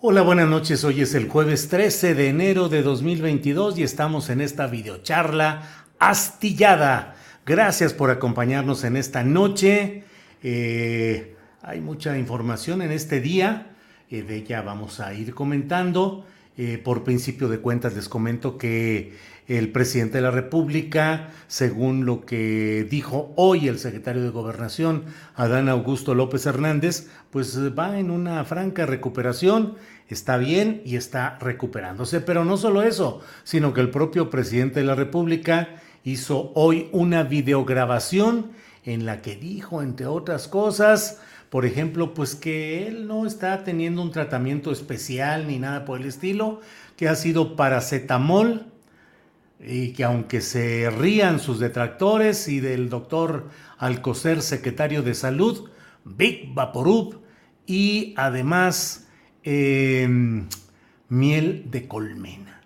Hola, buenas noches. Hoy es el jueves 13 de enero de 2022 y estamos en esta videocharla astillada. Gracias por acompañarnos en esta noche. Eh, hay mucha información en este día. Eh, de ella vamos a ir comentando. Eh, por principio de cuentas les comento que el presidente de la República, según lo que dijo hoy el secretario de Gobernación, Adán Augusto López Hernández, pues va en una franca recuperación, está bien y está recuperándose. Pero no solo eso, sino que el propio presidente de la República hizo hoy una videograbación en la que dijo, entre otras cosas, por ejemplo, pues que él no está teniendo un tratamiento especial ni nada por el estilo, que ha sido paracetamol, y que aunque se rían sus detractores y del doctor Alcocer, secretario de Salud, Big Vaporub y además em, miel de colmena.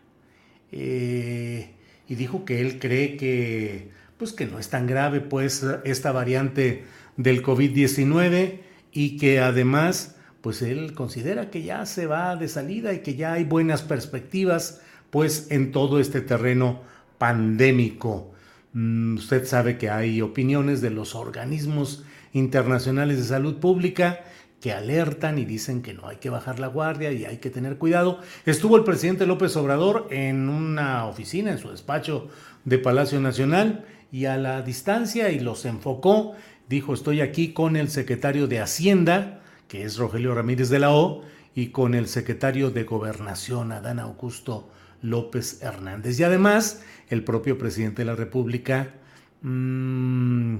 Eh, y dijo que él cree que, pues que no es tan grave pues esta variante del COVID-19 y que además pues él considera que ya se va de salida y que ya hay buenas perspectivas pues en todo este terreno pandémico. Mm, usted sabe que hay opiniones de los organismos internacionales de salud pública que alertan y dicen que no hay que bajar la guardia y hay que tener cuidado. Estuvo el presidente López Obrador en una oficina, en su despacho de Palacio Nacional, y a la distancia y los enfocó. Dijo, estoy aquí con el secretario de Hacienda, que es Rogelio Ramírez de la O, y con el secretario de Gobernación, Adán Augusto López Hernández. Y además, el propio presidente de la República mmm,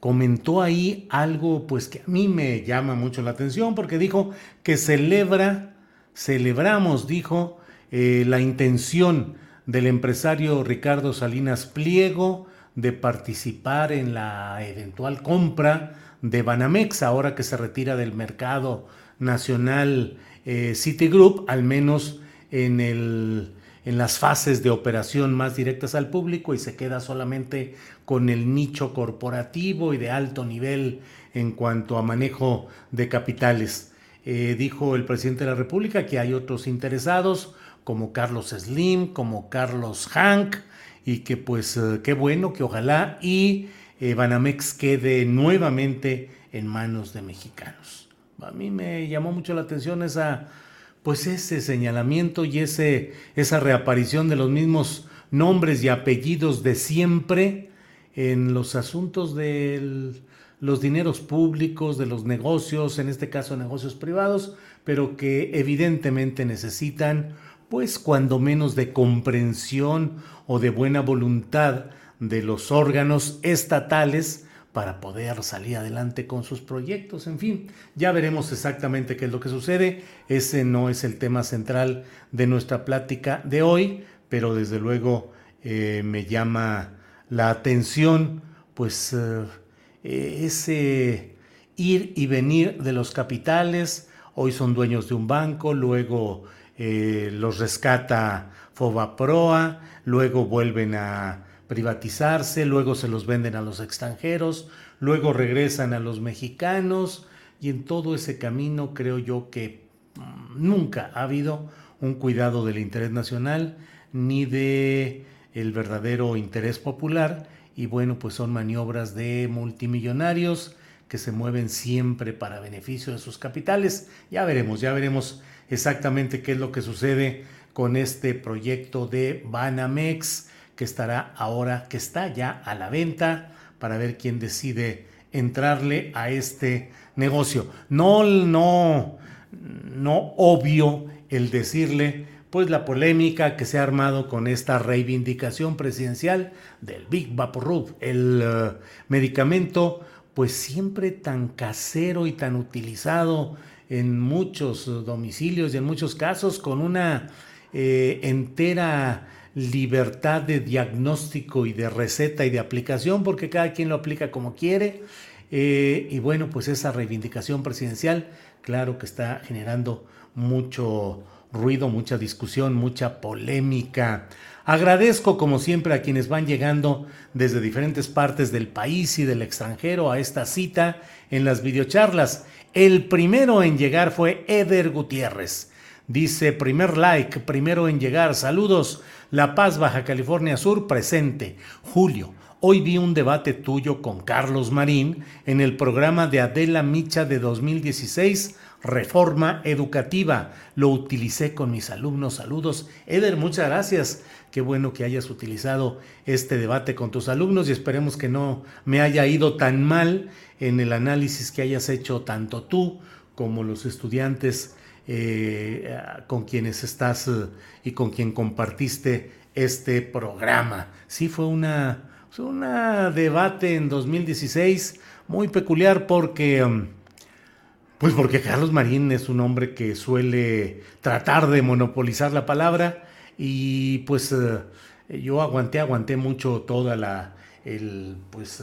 comentó ahí algo pues que a mí me llama mucho la atención porque dijo que celebra, celebramos, dijo, eh, la intención del empresario Ricardo Salinas Pliego de participar en la eventual compra de Banamex ahora que se retira del mercado nacional eh, Citigroup, al menos en el en las fases de operación más directas al público y se queda solamente con el nicho corporativo y de alto nivel en cuanto a manejo de capitales. Eh, dijo el presidente de la República que hay otros interesados como Carlos Slim, como Carlos Hank, y que pues eh, qué bueno que ojalá y eh, Banamex quede nuevamente en manos de mexicanos. A mí me llamó mucho la atención esa pues ese señalamiento y ese, esa reaparición de los mismos nombres y apellidos de siempre en los asuntos de los dineros públicos, de los negocios, en este caso negocios privados, pero que evidentemente necesitan, pues cuando menos de comprensión o de buena voluntad de los órganos estatales para poder salir adelante con sus proyectos. En fin, ya veremos exactamente qué es lo que sucede. Ese no es el tema central de nuestra plática de hoy, pero desde luego eh, me llama la atención, pues eh, ese ir y venir de los capitales. Hoy son dueños de un banco, luego eh, los rescata Fobaproa, luego vuelven a privatizarse, luego se los venden a los extranjeros, luego regresan a los mexicanos, y en todo ese camino creo yo que mm, nunca ha habido un cuidado del interés nacional ni de el verdadero interés popular y bueno, pues son maniobras de multimillonarios que se mueven siempre para beneficio de sus capitales. Ya veremos, ya veremos exactamente qué es lo que sucede con este proyecto de Banamex que estará ahora, que está ya a la venta para ver quién decide entrarle a este negocio. No, no, no obvio el decirle pues la polémica que se ha armado con esta reivindicación presidencial del Big Vaporub, el eh, medicamento pues siempre tan casero y tan utilizado en muchos domicilios y en muchos casos con una eh, entera libertad de diagnóstico y de receta y de aplicación, porque cada quien lo aplica como quiere. Eh, y bueno, pues esa reivindicación presidencial, claro que está generando mucho ruido, mucha discusión, mucha polémica. Agradezco como siempre a quienes van llegando desde diferentes partes del país y del extranjero a esta cita en las videocharlas. El primero en llegar fue Eder Gutiérrez. Dice, primer like, primero en llegar. Saludos. La Paz, Baja California Sur, presente. Julio, hoy vi un debate tuyo con Carlos Marín en el programa de Adela Micha de 2016 reforma educativa. Lo utilicé con mis alumnos. Saludos. Eder, muchas gracias. Qué bueno que hayas utilizado este debate con tus alumnos y esperemos que no me haya ido tan mal en el análisis que hayas hecho tanto tú como los estudiantes eh, con quienes estás eh, y con quien compartiste este programa. Sí, fue una, una debate en 2016 muy peculiar porque... Um, pues porque Carlos Marín es un hombre que suele tratar de monopolizar la palabra y pues eh, yo aguanté, aguanté mucho toda la, el, pues,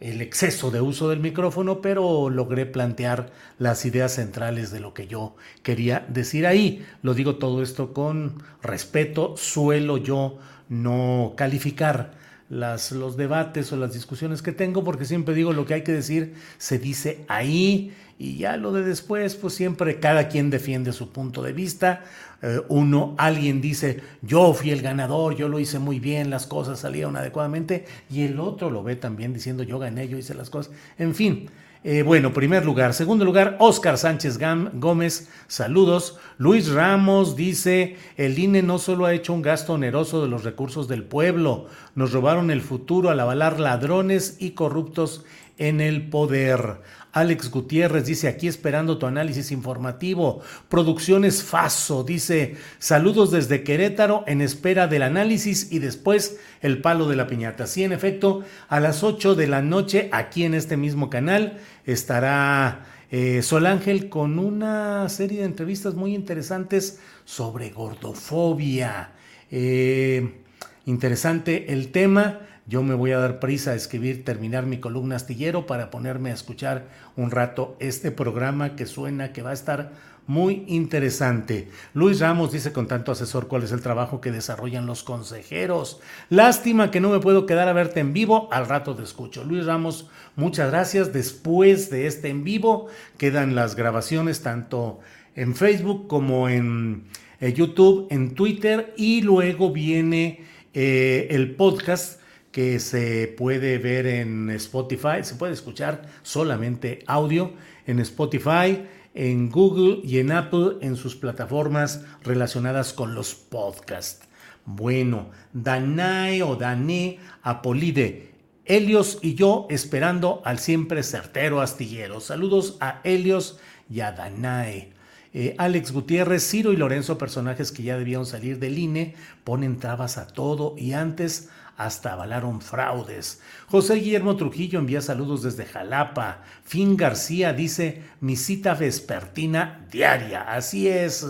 el exceso de uso del micrófono, pero logré plantear las ideas centrales de lo que yo quería decir ahí. Lo digo todo esto con respeto, suelo yo no calificar las, los debates o las discusiones que tengo, porque siempre digo lo que hay que decir se dice ahí y ya lo de después, pues siempre cada quien defiende su punto de vista. Eh, uno, alguien dice, yo fui el ganador, yo lo hice muy bien, las cosas salieron adecuadamente, y el otro lo ve también diciendo, yo gané, yo hice las cosas. En fin, eh, bueno, primer lugar. Segundo lugar, Oscar Sánchez Gómez, saludos. Luis Ramos dice, el INE no solo ha hecho un gasto oneroso de los recursos del pueblo, nos robaron el futuro al avalar ladrones y corruptos en el poder. Alex Gutiérrez dice aquí esperando tu análisis informativo. Producciones Faso dice saludos desde Querétaro en espera del análisis y después el palo de la piñata. Sí, en efecto, a las 8 de la noche aquí en este mismo canal estará eh, Sol Ángel con una serie de entrevistas muy interesantes sobre gordofobia. Eh, interesante el tema. Yo me voy a dar prisa a escribir, terminar mi columna astillero para ponerme a escuchar un rato este programa que suena que va a estar muy interesante. Luis Ramos dice con tanto asesor cuál es el trabajo que desarrollan los consejeros. Lástima que no me puedo quedar a verte en vivo, al rato te escucho. Luis Ramos, muchas gracias. Después de este en vivo quedan las grabaciones tanto en Facebook como en eh, YouTube, en Twitter y luego viene eh, el podcast que se puede ver en Spotify, se puede escuchar solamente audio en Spotify, en Google y en Apple en sus plataformas relacionadas con los podcasts. Bueno, Danae o Dané Apolide, Helios y yo esperando al siempre certero astillero. Saludos a Helios y a Danae. Eh, Alex Gutiérrez, Ciro y Lorenzo, personajes que ya debían salir del INE, ponen trabas a todo y antes hasta avalaron fraudes. José Guillermo Trujillo envía saludos desde Jalapa. Fin García dice mi cita vespertina diaria. Así es,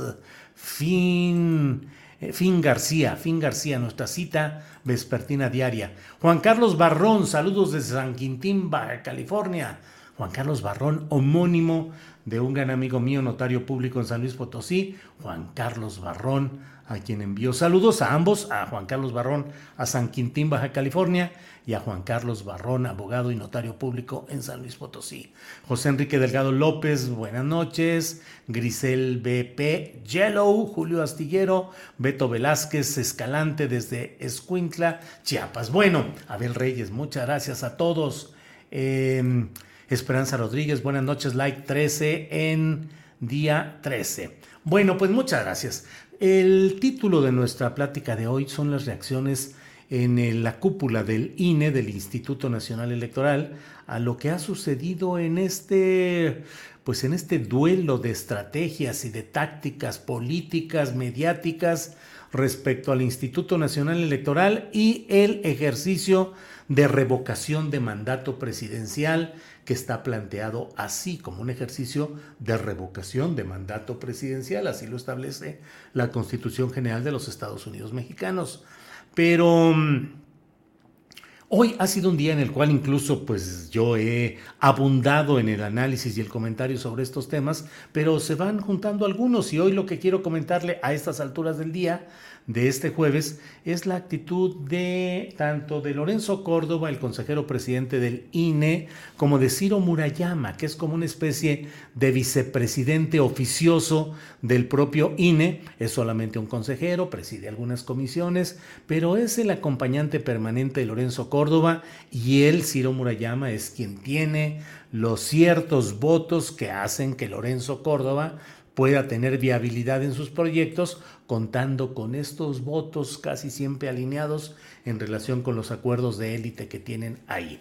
Fin. Eh, fin García, Fin García, nuestra cita vespertina diaria. Juan Carlos Barrón, saludos desde San Quintín, Baja California. Juan Carlos Barrón, homónimo de un gran amigo mío, notario público en San Luis Potosí, Juan Carlos Barrón, a quien envío saludos a ambos, a Juan Carlos Barrón, a San Quintín, Baja California, y a Juan Carlos Barrón, abogado y notario público en San Luis Potosí. José Enrique Delgado López, buenas noches. Grisel BP, Yellow, Julio Astillero, Beto Velázquez, Escalante desde Escuintla, Chiapas. Bueno, Abel Reyes, muchas gracias a todos. Em, Esperanza Rodríguez, buenas noches, like 13 en día 13. Bueno, pues muchas gracias. El título de nuestra plática de hoy son las reacciones en la cúpula del INE, del Instituto Nacional Electoral, a lo que ha sucedido en este, pues en este duelo de estrategias y de tácticas políticas, mediáticas respecto al Instituto Nacional Electoral y el ejercicio de revocación de mandato presidencial que está planteado así como un ejercicio de revocación de mandato presidencial, así lo establece la Constitución General de los Estados Unidos Mexicanos. Pero mm, hoy ha sido un día en el cual incluso pues yo he abundado en el análisis y el comentario sobre estos temas, pero se van juntando algunos y hoy lo que quiero comentarle a estas alturas del día de este jueves es la actitud de tanto de Lorenzo Córdoba, el consejero presidente del INE, como de Ciro Murayama, que es como una especie de vicepresidente oficioso del propio INE. Es solamente un consejero, preside algunas comisiones, pero es el acompañante permanente de Lorenzo Córdoba y él, Ciro Murayama, es quien tiene los ciertos votos que hacen que Lorenzo Córdoba pueda tener viabilidad en sus proyectos, contando con estos votos casi siempre alineados en relación con los acuerdos de élite que tienen ahí.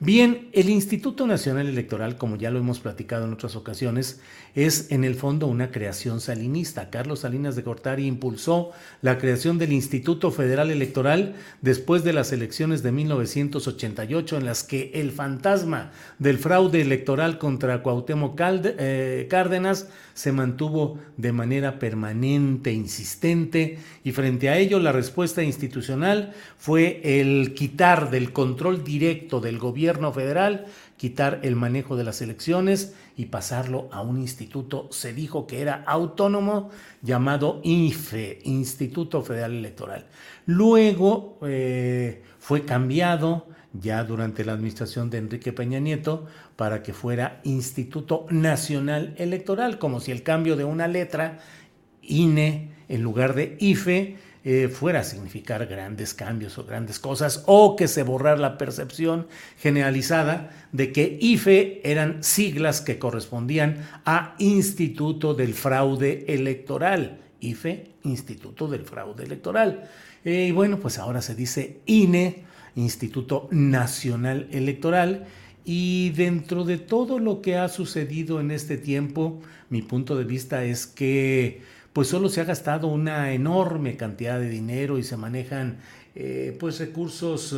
Bien, el Instituto Nacional Electoral, como ya lo hemos platicado en otras ocasiones, es en el fondo una creación salinista. Carlos Salinas de Gortari impulsó la creación del Instituto Federal Electoral después de las elecciones de 1988 en las que el fantasma del fraude electoral contra Cuauhtémoc eh, Cárdenas se mantuvo de manera permanente, insistente, y frente a ello la respuesta institucional fue el quitar del control directo del gobierno federal, quitar el manejo de las elecciones y pasarlo a un instituto, se dijo que era autónomo, llamado IFE, Instituto Federal Electoral. Luego eh, fue cambiado ya durante la administración de Enrique Peña Nieto para que fuera Instituto Nacional Electoral, como si el cambio de una letra, INE, en lugar de IFE, eh, fuera a significar grandes cambios o grandes cosas, o que se borrara la percepción generalizada de que IFE eran siglas que correspondían a Instituto del Fraude Electoral. IFE, Instituto del Fraude Electoral. Eh, y bueno, pues ahora se dice INE, Instituto Nacional Electoral. Y dentro de todo lo que ha sucedido en este tiempo, mi punto de vista es que pues solo se ha gastado una enorme cantidad de dinero y se manejan eh, pues recursos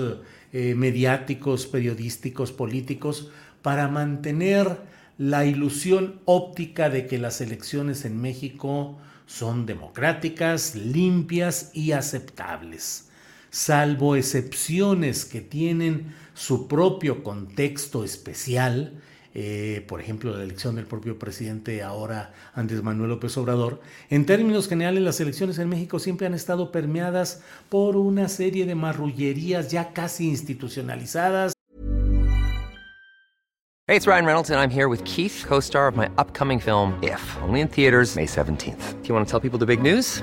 eh, mediáticos, periodísticos, políticos para mantener la ilusión óptica de que las elecciones en México son democráticas, limpias y aceptables salvo excepciones que tienen su propio contexto especial, eh, por ejemplo, la elección del propio presidente ahora Andrés Manuel López Obrador, en términos generales las elecciones en México siempre han estado permeadas por una serie de marrullerías ya casi institucionalizadas. Hey, it's Ryan Reynolds and I'm here with Keith, co-star of my upcoming film If, only in theaters May 17th. Do you want to tell people the big news?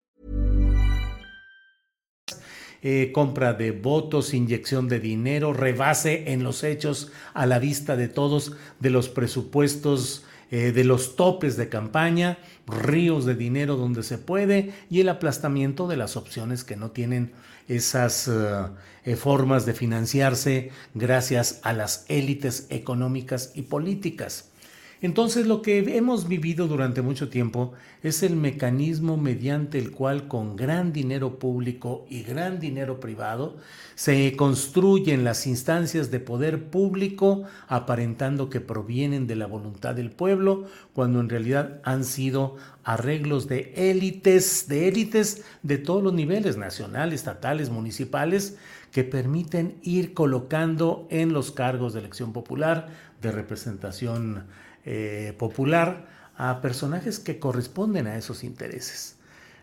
Eh, compra de votos, inyección de dinero, rebase en los hechos a la vista de todos de los presupuestos eh, de los topes de campaña, ríos de dinero donde se puede y el aplastamiento de las opciones que no tienen esas eh, formas de financiarse gracias a las élites económicas y políticas. Entonces lo que hemos vivido durante mucho tiempo es el mecanismo mediante el cual con gran dinero público y gran dinero privado se construyen las instancias de poder público aparentando que provienen de la voluntad del pueblo cuando en realidad han sido arreglos de élites, de élites de todos los niveles, nacional, estatales, municipales, que permiten ir colocando en los cargos de elección popular, de representación eh, popular a personajes que corresponden a esos intereses.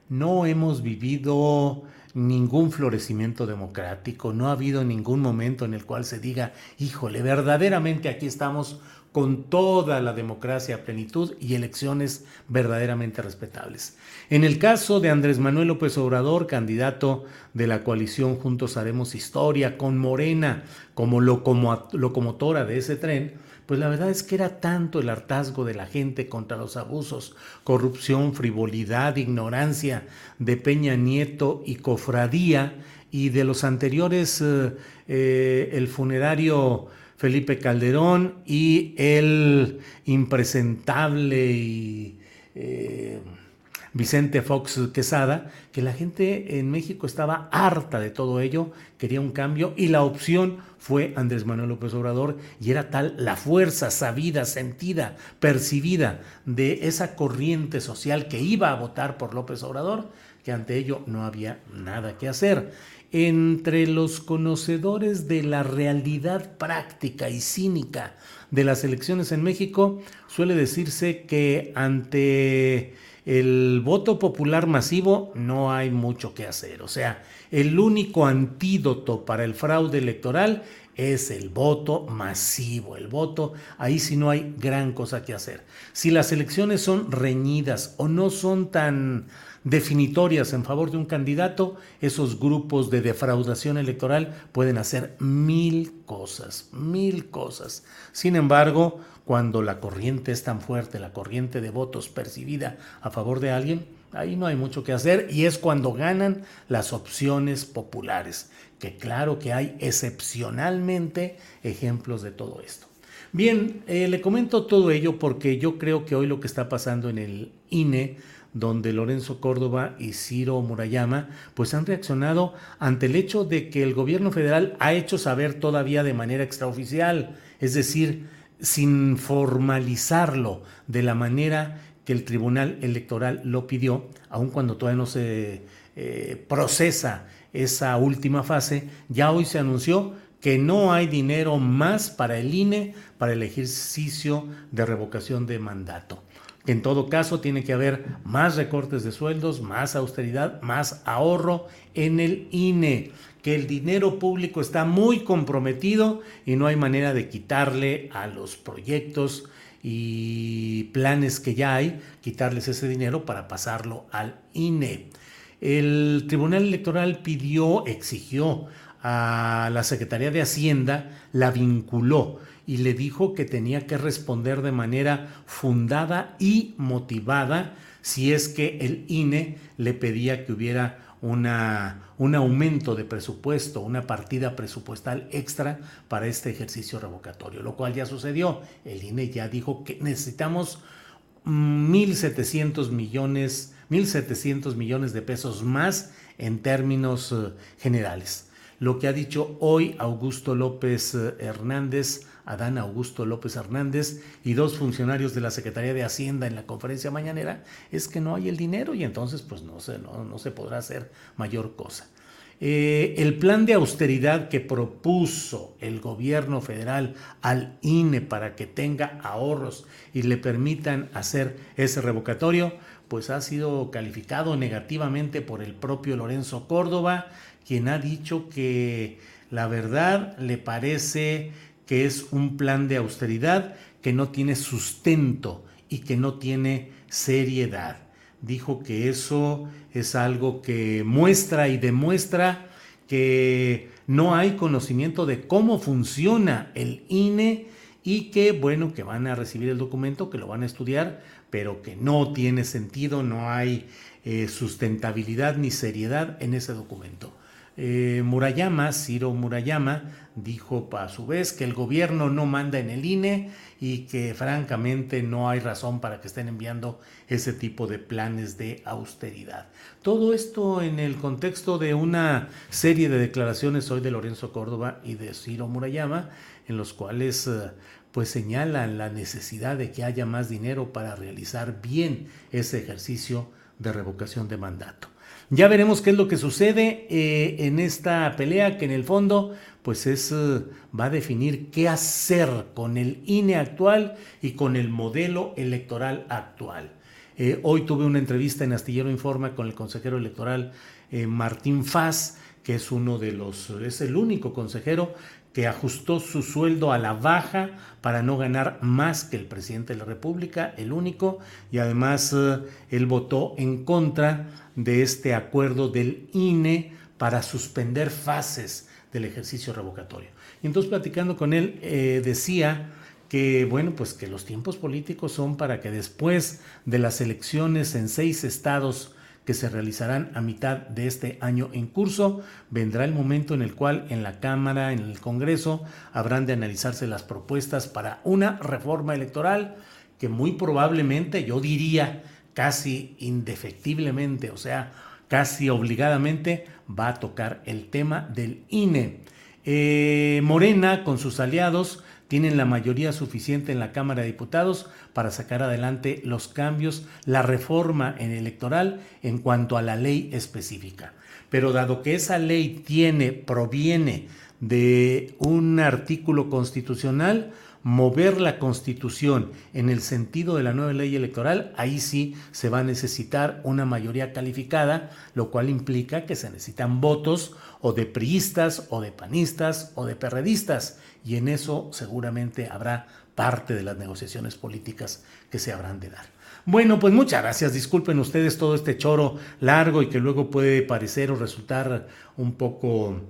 No hemos vivido ningún florecimiento democrático, no ha habido ningún momento en el cual se diga, híjole, verdaderamente aquí estamos con toda la democracia plenitud y elecciones verdaderamente respetables. En el caso de Andrés Manuel López Obrador, candidato de la coalición Juntos Haremos Historia, con Morena como locomotora de ese tren, pues la verdad es que era tanto el hartazgo de la gente contra los abusos, corrupción, frivolidad, ignorancia de Peña Nieto y cofradía y de los anteriores, eh, eh, el funerario Felipe Calderón y el impresentable y... Eh, Vicente Fox Quesada, que la gente en México estaba harta de todo ello, quería un cambio y la opción fue Andrés Manuel López Obrador y era tal la fuerza sabida, sentida, percibida de esa corriente social que iba a votar por López Obrador, que ante ello no había nada que hacer. Entre los conocedores de la realidad práctica y cínica de las elecciones en México, suele decirse que ante el voto popular masivo no hay mucho que hacer. O sea, el único antídoto para el fraude electoral es el voto masivo, el voto, ahí sí no hay gran cosa que hacer. Si las elecciones son reñidas o no son tan definitorias en favor de un candidato, esos grupos de defraudación electoral pueden hacer mil cosas, mil cosas. Sin embargo, cuando la corriente es tan fuerte, la corriente de votos percibida a favor de alguien, ahí no hay mucho que hacer y es cuando ganan las opciones populares, que claro que hay excepcionalmente ejemplos de todo esto. Bien, eh, le comento todo ello porque yo creo que hoy lo que está pasando en el INE, donde Lorenzo Córdoba y Ciro Murayama pues han reaccionado ante el hecho de que el gobierno federal ha hecho saber todavía de manera extraoficial, es decir, sin formalizarlo de la manera que el Tribunal Electoral lo pidió, aun cuando todavía no se eh, procesa esa última fase, ya hoy se anunció que no hay dinero más para el INE para el ejercicio de revocación de mandato. En todo caso, tiene que haber más recortes de sueldos, más austeridad, más ahorro en el INE que el dinero público está muy comprometido y no hay manera de quitarle a los proyectos y planes que ya hay, quitarles ese dinero para pasarlo al INE. El Tribunal Electoral pidió, exigió a la Secretaría de Hacienda, la vinculó y le dijo que tenía que responder de manera fundada y motivada si es que el INE le pedía que hubiera una, un aumento de presupuesto, una partida presupuestal extra para este ejercicio revocatorio, lo cual ya sucedió. El INE ya dijo que necesitamos 1.700 millones, 1.700 millones de pesos más en términos eh, generales. Lo que ha dicho hoy Augusto López eh, Hernández Adán Augusto López Hernández y dos funcionarios de la Secretaría de Hacienda en la conferencia mañanera es que no hay el dinero y entonces pues no se, no, se podrá hacer mayor cosa. Eh, el plan de austeridad que propuso el gobierno federal al INE para que tenga ahorros y le permitan hacer ese revocatorio, pues ha sido calificado negativamente por el propio Lorenzo Córdoba, quien ha dicho que la verdad le parece que es un plan de austeridad que no tiene sustento y que no tiene seriedad. Dijo que eso es algo que muestra y demuestra que no hay conocimiento de cómo funciona el INE y que, bueno, que van a recibir el documento, que lo van a estudiar, pero que no tiene sentido, no hay eh, sustentabilidad ni seriedad en ese documento. Eh, Murayama, Ciro Murayama, dijo a su vez que el gobierno no manda en el INE y que francamente no hay razón para que estén enviando ese tipo de planes de austeridad. Todo esto en el contexto de una serie de declaraciones hoy de Lorenzo Córdoba y de Ciro Murayama, en los cuales eh, pues señalan la necesidad de que haya más dinero para realizar bien ese ejercicio de revocación de mandato. Ya veremos qué es lo que sucede eh, en esta pelea que en el fondo pues es, eh, va a definir qué hacer con el INE actual y con el modelo electoral actual. Eh, hoy tuve una entrevista en Astillero Informa con el consejero electoral Martín Faz, que es uno de los, es el único consejero que ajustó su sueldo a la baja para no ganar más que el presidente de la República, el único, y además eh, él votó en contra de este acuerdo del INE para suspender fases del ejercicio revocatorio. Y entonces platicando con él eh, decía que bueno, pues que los tiempos políticos son para que después de las elecciones en seis estados que se realizarán a mitad de este año en curso. Vendrá el momento en el cual en la Cámara, en el Congreso, habrán de analizarse las propuestas para una reforma electoral que muy probablemente, yo diría casi indefectiblemente, o sea, casi obligadamente, va a tocar el tema del INE. Eh, Morena, con sus aliados, tienen la mayoría suficiente en la Cámara de Diputados para sacar adelante los cambios, la reforma en electoral en cuanto a la ley específica. Pero dado que esa ley tiene, proviene de un artículo constitucional, mover la constitución en el sentido de la nueva ley electoral, ahí sí se va a necesitar una mayoría calificada, lo cual implica que se necesitan votos o de priistas o de panistas o de perredistas y en eso seguramente habrá parte de las negociaciones políticas que se habrán de dar. Bueno, pues muchas gracias. Disculpen ustedes todo este choro largo y que luego puede parecer o resultar un poco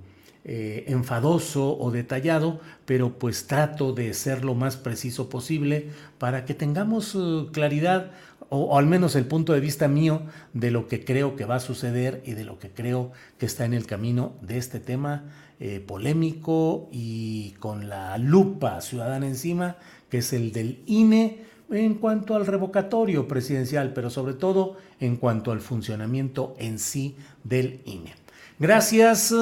eh, enfadoso o detallado, pero pues trato de ser lo más preciso posible para que tengamos eh, claridad o, al menos el punto de vista mío de lo que creo que va a suceder y de lo que creo que está en el camino de este tema eh, polémico y con la lupa ciudadana encima, que es el del INE en cuanto al revocatorio presidencial, pero sobre todo en cuanto al funcionamiento en sí del INE. Gracias,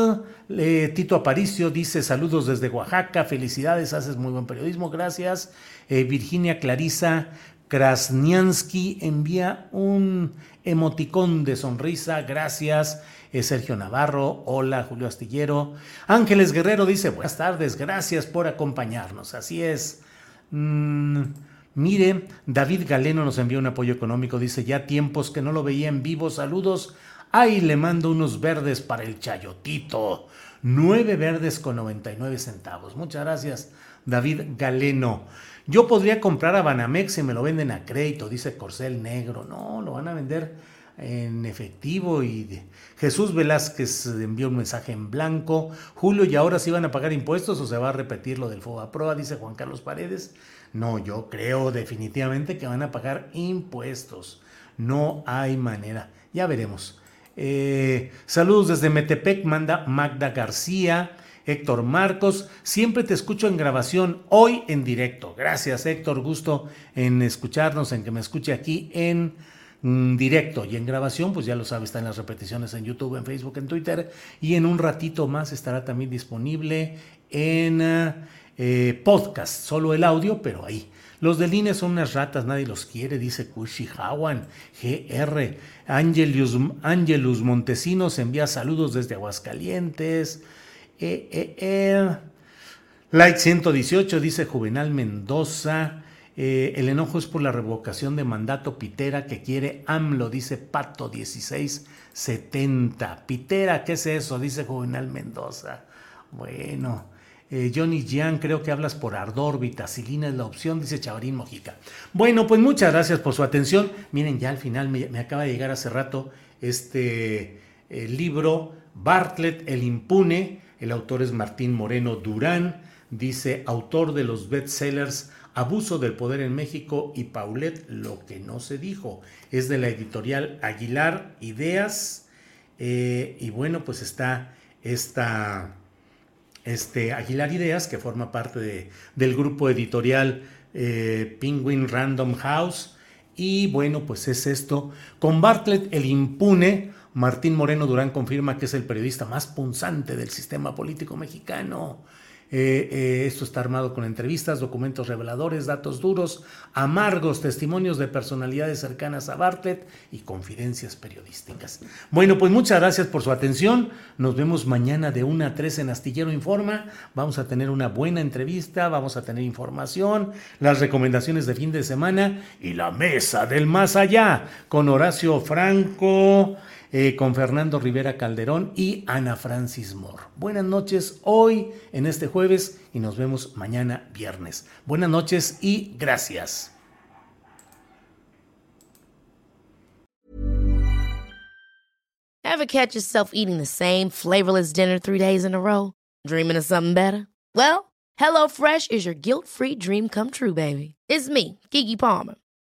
eh, Tito Aparicio dice saludos desde Oaxaca, felicidades, haces muy buen periodismo, gracias. Eh, Virginia Clarisa Krasniansky envía un emoticón de sonrisa, gracias. Eh, Sergio Navarro, hola Julio Astillero. Ángeles Guerrero dice buenas tardes, gracias por acompañarnos, así es. Mm, mire, David Galeno nos envió un apoyo económico, dice ya tiempos que no lo veía en vivo, saludos. Ay, le mando unos verdes para el chayotito. Nueve verdes con 99 centavos. Muchas gracias, David Galeno. Yo podría comprar a Banamex si me lo venden a crédito, dice Corcel Negro. No, lo van a vender en efectivo y Jesús Velázquez envió un mensaje en blanco. Julio, ¿y ahora sí van a pagar impuestos o se va a repetir lo del FOBA Proa? Dice Juan Carlos Paredes. No, yo creo definitivamente que van a pagar impuestos. No hay manera. Ya veremos. Eh, saludos desde Metepec, manda Magda García. Héctor Marcos. Siempre te escucho en grabación, hoy en directo. Gracias, Héctor. Gusto en escucharnos, en que me escuche aquí en mm, directo y en grabación, pues ya lo sabes, está en las repeticiones en YouTube, en Facebook, en Twitter y en un ratito más estará también disponible en eh, podcast, solo el audio, pero ahí. Los del INE son unas ratas, nadie los quiere, dice Kushi Hawan, GR. Angelus, Angelus Montesinos envía saludos desde Aguascalientes. Eh, eh, eh. Like 118 dice Juvenal Mendoza. Eh, el enojo es por la revocación de mandato Pitera que quiere AMLO, dice Pato 1670. Pitera, ¿qué es eso? Dice Juvenal Mendoza. Bueno, Johnny Jean, creo que hablas por ardor, vitacilina es la opción, dice Chavarín Mojica. Bueno, pues muchas gracias por su atención. Miren, ya al final me, acaba de llegar hace rato este libro Bartlett el impune, el autor es Martín Moreno Durán, dice autor de los bestsellers Abuso del Poder en México y Paulette, lo que no se dijo. Es de la editorial Aguilar Ideas. Eh, y bueno, pues está esta, este Aguilar Ideas, que forma parte de, del grupo editorial eh, Penguin Random House. Y bueno, pues es esto. Con Bartlett el impune, Martín Moreno Durán confirma que es el periodista más punzante del sistema político mexicano. Eh, eh, esto está armado con entrevistas, documentos reveladores, datos duros, amargos, testimonios de personalidades cercanas a Bartlett y confidencias periodísticas. Bueno, pues muchas gracias por su atención. Nos vemos mañana de 1 a 3 en Astillero Informa. Vamos a tener una buena entrevista, vamos a tener información, las recomendaciones de fin de semana y la mesa del más allá con Horacio Franco. Eh, con Fernando Rivera Calderón y Ana Francis Moore. Buenas noches hoy en este jueves y nos vemos mañana viernes. Buenas noches y gracias. Ever catch yourself eating the same flavorless dinner three days in a row? Dreaming of something better? Well, HelloFresh is your guilt-free dream come true, baby. It's me, Kiki Palmer.